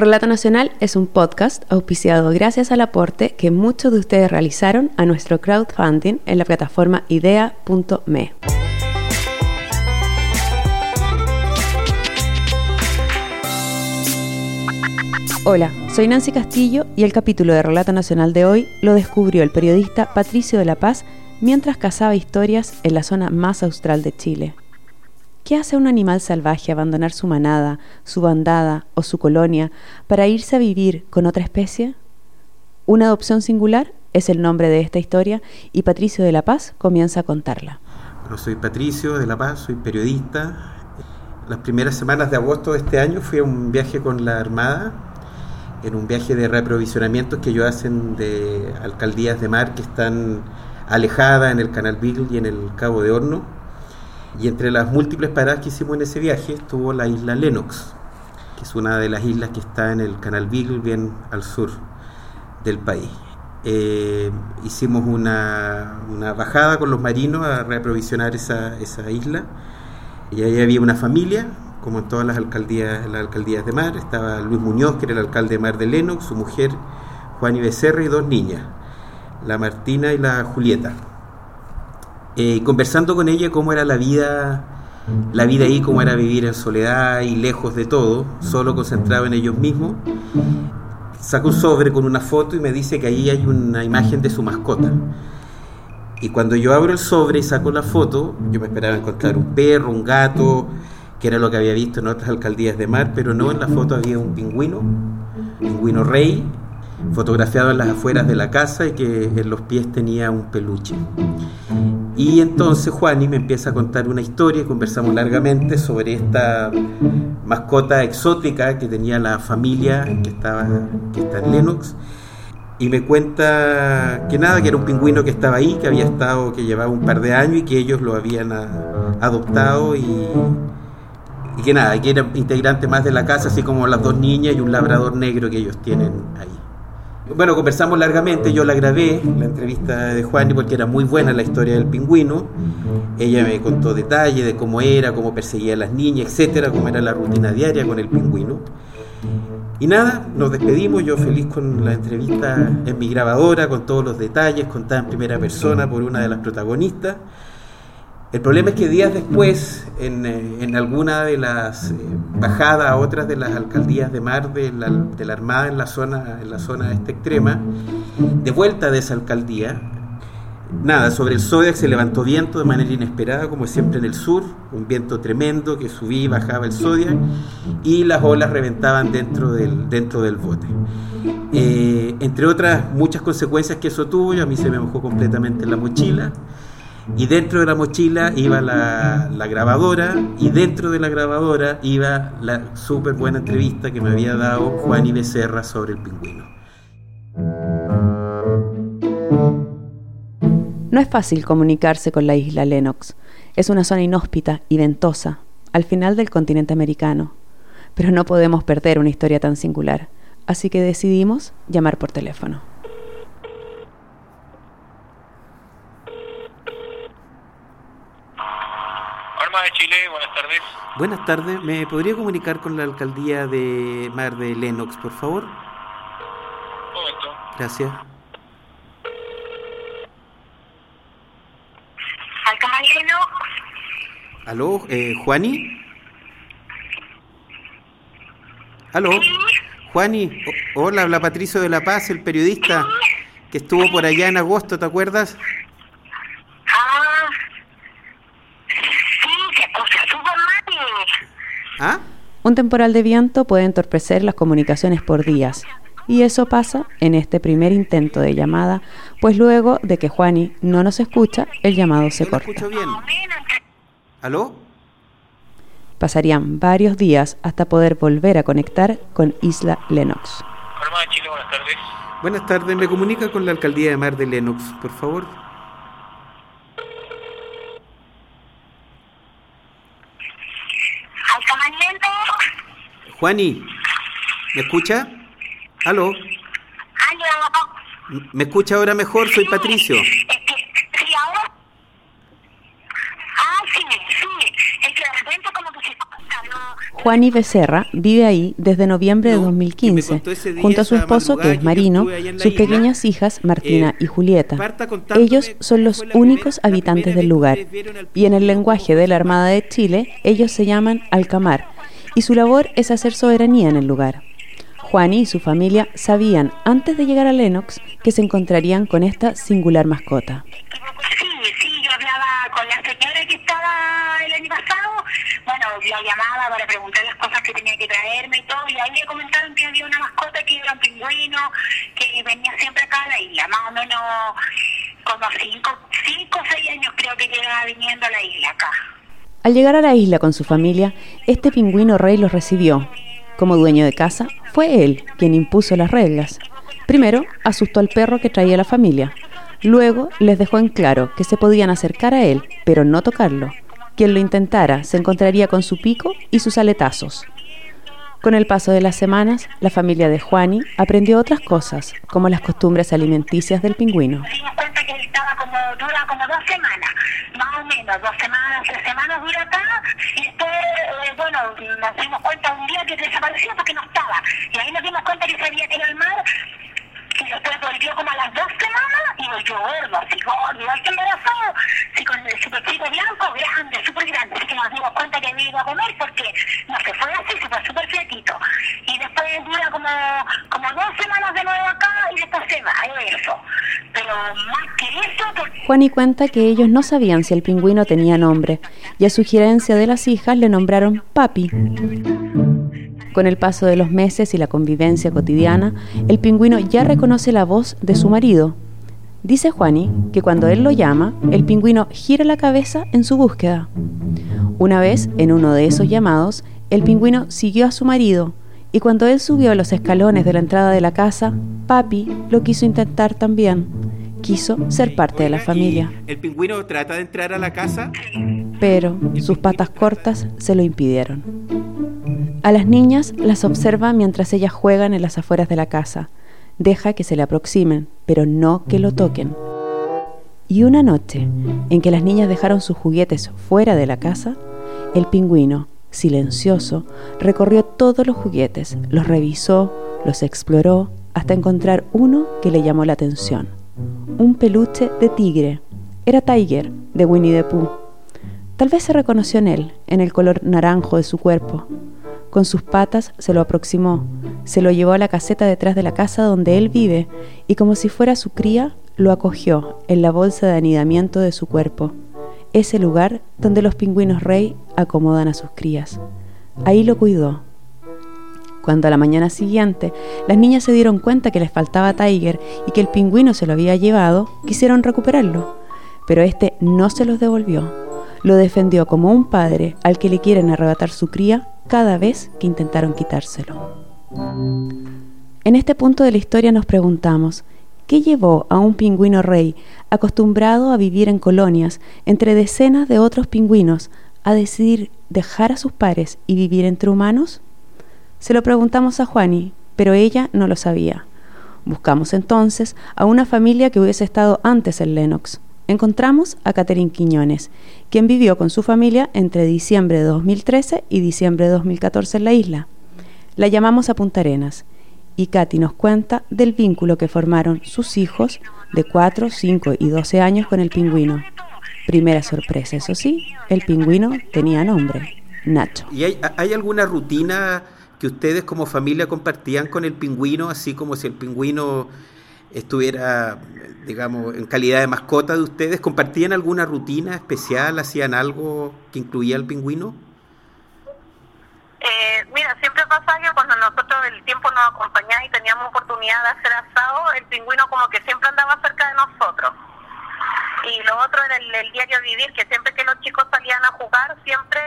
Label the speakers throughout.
Speaker 1: Relato Nacional es un podcast auspiciado gracias al aporte que muchos de ustedes realizaron a nuestro crowdfunding en la plataforma idea.me. Hola, soy Nancy Castillo y el capítulo de Relato Nacional de hoy lo descubrió el periodista Patricio de la Paz mientras cazaba historias en la zona más austral de Chile. ¿Qué hace un animal salvaje abandonar su manada, su bandada o su colonia para irse a vivir con otra especie? Una adopción singular es el nombre de esta historia y Patricio de la Paz comienza a contarla.
Speaker 2: Bueno, soy Patricio de la Paz, soy periodista. Las primeras semanas de agosto de este año fui a un viaje con la Armada, en un viaje de reaprovisionamiento que ellos hacen de alcaldías de mar que están alejadas en el Canal Beagle y en el Cabo de Horno y entre las múltiples paradas que hicimos en ese viaje estuvo la isla Lennox, que es una de las islas que está en el Canal Beagle, bien al sur del país. Eh, hicimos una, bajada con los marinos a reaprovisionar esa, esa, isla y ahí había una familia, como en todas las alcaldías, las alcaldías de mar. Estaba Luis Muñoz, que era el alcalde de mar de Lennox, su mujer Juan y Becerra y dos niñas, la Martina y la Julieta. Eh, conversando con ella cómo era la vida, la vida ahí, cómo era vivir en soledad y lejos de todo, solo concentrado en ellos mismos. Saca un sobre con una foto y me dice que ahí hay una imagen de su mascota. Y cuando yo abro el sobre y saco la foto, yo me esperaba encontrar un perro, un gato, que era lo que había visto en otras alcaldías de mar, pero no, en la foto había un pingüino, pingüino rey, fotografiado en las afueras de la casa y que en los pies tenía un peluche. Y entonces Juani me empieza a contar una historia conversamos largamente sobre esta mascota exótica que tenía la familia que, estaba, que está en Lennox. Y me cuenta que nada, que era un pingüino que estaba ahí, que había estado, que llevaba un par de años y que ellos lo habían adoptado y, y que nada, que era integrante más de la casa, así como las dos niñas y un labrador negro que ellos tienen ahí. Bueno, conversamos largamente, yo la grabé, la entrevista de Juan, porque era muy buena la historia del pingüino. Ella me contó detalles de cómo era, cómo perseguía a las niñas, etcétera, cómo era la rutina diaria con el pingüino. Y nada, nos despedimos, yo feliz con la entrevista en mi grabadora, con todos los detalles, contada en primera persona por una de las protagonistas. El problema es que días después, en, eh, alguna de las eh, bajadas a otras de las alcaldías de mar de la, Armada en la zona, en la zona esta extrema, de vuelta de esa alcaldía, nada, sobre el Zodiac se levantó viento de manera inesperada, como siempre en el sur, un viento tremendo que subía y bajaba el Zodiac, y las olas reventaban dentro del, dentro del bote. Eh, entre otras muchas consecuencias que eso tuvo, a mí se me mojó completamente la mochila y dentro de la mochila iba la, grabadora y dentro de la grabadora iba la súper buena entrevista que me había dado Juan y Becerra sobre el pingüino.
Speaker 1: No es fácil comunicarse con la isla Lennox. Es una zona inhóspita y ventosa, al final del continente americano. Pero no podemos perder una historia tan singular, así que decidimos llamar por teléfono.
Speaker 3: de Chile, buenas tardes.
Speaker 2: Buenas tardes, ¿me podría comunicar con la alcaldía de Mar de Lennox, por favor?
Speaker 3: Un momento.
Speaker 2: Gracias. ¿Aló, eh, Juani? ¿Aló? Juani, hola, habla Patricio de la Paz, el periodista que estuvo por allá en agosto, ¿te acuerdas?
Speaker 1: Un temporal de viento puede entorpecer las comunicaciones por días. Y eso pasa en este primer intento de llamada, pues luego de que Juani no nos escucha, el llamado se corta.
Speaker 2: escucho bien. ¿Aló?
Speaker 1: Pasarían varios días hasta poder volver a conectar con Isla Lennox.
Speaker 3: buenas tardes.
Speaker 2: Buenas tardes, me comunica con la alcaldía de Mar de Lennox, por favor. Juani, ¿me escucha? ¿Aló?
Speaker 4: ¿Aló?
Speaker 2: ¿Me escucha ahora mejor? Soy Patricio.
Speaker 4: Sí, ahora. Ah, sí, sí. Es que de repente como que se corta, ¿no?
Speaker 1: Juani Becerra vive ahí desde noviembre de
Speaker 2: No,
Speaker 1: 2015,
Speaker 2: ese día,
Speaker 1: junto a su esposo que es marino, sus
Speaker 2: isla,
Speaker 1: pequeñas hijas Martina
Speaker 2: eh,
Speaker 1: y Julieta. Ellos son los únicos
Speaker 2: primera-
Speaker 1: habitantes del lugar y en el lenguaje de la Armada de Chile ellos se llaman alcamar y su labor es hacer soberanía en el lugar. Juani y su familia sabían antes de llegar a Lennox que se encontrarían con esta singular mascota.
Speaker 4: Sí, sí, yo hablaba con la señora que estaba el año pasado. Bueno, la llamaba para preguntar las cosas que tenía que traerme y todo. Y ahí le comentaron que había una mascota que era un pingüino, que venía siempre acá a la isla. Más o menos como cinco, cinco o seis años creo que lleva viniendo a la isla acá.
Speaker 1: Al llegar a la isla con su familia, este pingüino rey los recibió. Como dueño de casa, fue él quien impuso las reglas. Primero, asustó al perro que traía la familia. Luego, les dejó en claro que se podían acercar a él, pero no tocarlo. Quien lo intentara se encontraría con su pico y sus aletazos. Con el paso de las semanas, la familia de Juani aprendió otras cosas, como las costumbres alimenticias del pingüino.
Speaker 4: Nos dimos cuenta que estaba como, dura como dos semanas, más o menos, dos semanas, tres semanas dura acá, y después, eh, bueno, nos dimos cuenta un día que desapareció porque no estaba, y ahí nos dimos cuenta que se había ido al mar, después volvió como a las dos semanas, y volvió gordo, así gordo, igual que embarazado, sí, con el super blanco, grande, súper grande, así que nos dimos cuenta que había ido a comer porque no se fue así, se fue súper flaquito, y después dura como, como dos semanas de nuevo acá, y después se va, eso, pero más que eso, porque
Speaker 1: Juani cuenta que ellos no sabían si el pingüino tenía nombre y a sugerencia de las hijas le nombraron Papi. Con el paso de los meses y la convivencia cotidiana, el pingüino ya reconoce la voz de su marido. Dice Juani que cuando él lo llama, el pingüino gira la cabeza en su búsqueda. Una vez, en uno de esos llamados, el pingüino siguió a su marido y cuando él subió los escalones de la entrada de la casa, Papi lo quiso intentar también. Quiso ser parte de la familia.
Speaker 2: ¿y ¿El pingüino trata de entrar a la casa?
Speaker 1: pero sus patas cortas se lo impidieron. A las niñas las observa mientras ellas juegan en las afueras de la casa. Deja que se le aproximen, pero no que lo toquen. Y una noche, en que las niñas dejaron sus juguetes fuera de la casa, el pingüino, silencioso, recorrió todos los juguetes, los revisó, los exploró, hasta encontrar uno que le llamó la atención. Un peluche de tigre. Era Tiger, de Winnie the Pooh. Tal vez se reconoció en él, en el color naranjo de su cuerpo. Con sus patas se lo aproximó, se lo llevó a la caseta detrás de la casa donde él vive y como si fuera su cría, lo acogió en la bolsa de anidamiento de su cuerpo, ese lugar donde los pingüinos rey acomodan a sus crías. Ahí lo cuidó. Cuando a la mañana siguiente las niñas se dieron cuenta que les faltaba Tiger y que el pingüino se lo había llevado, quisieron recuperarlo, pero este no se los devolvió lo defendió como un padre al que le quieren arrebatar su cría cada vez que intentaron quitárselo. En este punto de la historia nos preguntamos, ¿qué llevó a un pingüino rey acostumbrado a vivir en colonias entre decenas de otros pingüinos a decidir dejar a sus pares y vivir entre humanos? Se lo preguntamos a Juani, pero ella no lo sabía. Buscamos entonces a una familia que hubiese estado antes en Lennox, encontramos a Catherine Quiñones, quien vivió con su familia entre diciembre de 2013 y diciembre de 2014 en la isla. La llamamos a Punta Arenas y Katy nos cuenta del vínculo que formaron sus hijos de 4, 5 y 12 años con el pingüino. Primera sorpresa, eso sí, el pingüino tenía nombre, Nacho.
Speaker 2: ¿Y hay, hay alguna rutina que ustedes como familia compartían con el pingüino, así como si el pingüino estuviera, digamos, en calidad de mascota de ustedes, ¿compartían alguna rutina especial? ¿Hacían algo que incluía al pingüino?
Speaker 5: Eh, mira, siempre pasa que cuando nosotros el tiempo nos acompañaba y teníamos oportunidad de hacer asado, el pingüino como que siempre andaba cerca de nosotros. Y lo otro era el, el diario vivir, que siempre que los chicos salían a jugar, siempre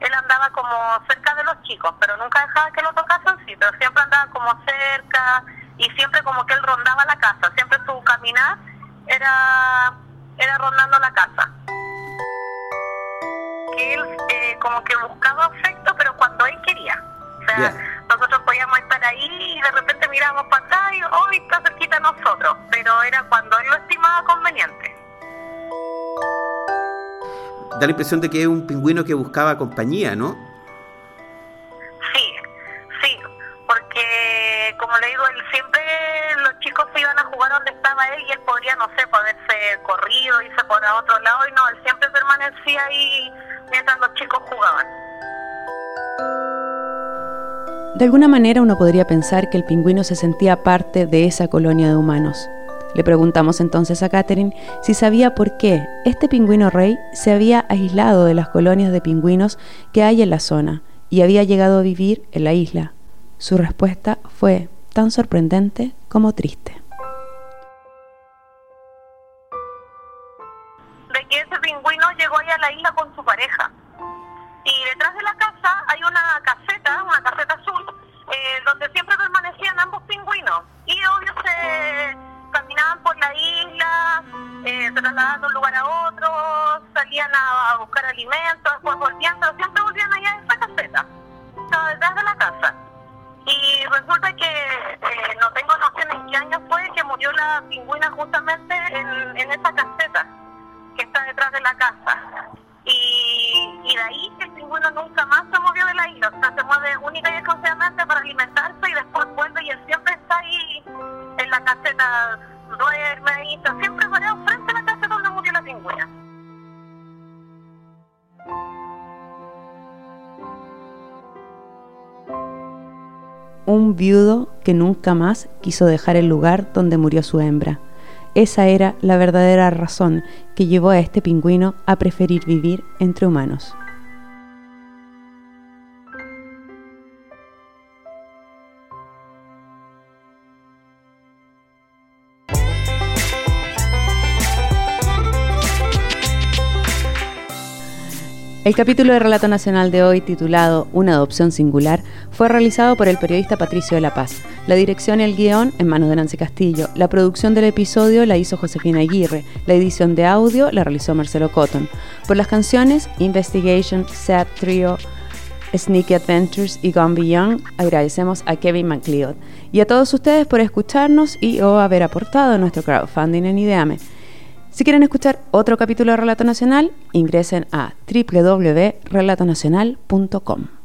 Speaker 5: él andaba como cerca de los chicos, pero nunca dejaba que lo tocasen, sí, pero siempre andaba como cerca y siempre como que él rondaba la casa, siempre su caminar era, era rondando la casa. Que él eh, como que buscaba afecto, pero cuando él quería. O sea, nosotros podíamos estar ahí y de repente mirábamos para atrás y hoy está cerquita de nosotros, pero era cuando él lo estimaba conveniente.
Speaker 2: Da la impresión de que es un pingüino que buscaba compañía, ¿no?
Speaker 5: Ahí mientras los chicos jugaban.
Speaker 1: De alguna manera uno podría pensar que el pingüino se sentía parte de esa colonia de humanos. Le preguntamos entonces a Catherine si sabía por qué este pingüino rey se había aislado de las colonias de pingüinos que hay en la zona y había llegado a vivir en la isla. Su respuesta fue tan sorprendente como triste.
Speaker 5: A la isla con su pareja. Y detrás de la casa hay una caseta, una caseta azul, eh, donde siempre permanecían ambos pingüinos. Y obvio se caminaban por la isla, eh, se trasladaban de un lugar a otro, salían a, buscar alimentos, después volvían, siempre volvían allá a esa caseta. Estaba detrás de la casa. Y resulta que eh, no tengo noción en qué año fue que murió la pingüina justamente en, en esa caseta que está detrás de la casa. Única y exclusivamente para alimentarse y después vuelve y él siempre está ahí en la caseta, duerme y está siempre parado frente a la caseta donde murió la pingüina.
Speaker 1: Un viudo que nunca más quiso dejar el lugar donde murió su hembra. Esa era la verdadera razón que llevó a este pingüino a preferir vivir entre humanos. El capítulo de Relato Nacional de hoy, titulado Una adopción singular, fue realizado por el periodista Patricio de la Paz. La dirección y el guion en manos de Nancy Castillo. La producción del episodio la hizo Josefina Aguirre. La edición de audio la realizó Marcelo Cotton. Por las canciones Investigation, Sad Trio, Sneaky Adventures y Gone Beyond, agradecemos a Kevin McLeod. Y a todos ustedes por escucharnos y o haber aportado nuestro crowdfunding en Ideame. Si quieren escuchar otro capítulo de Relato Nacional, ingresen a www.relatonacional.com.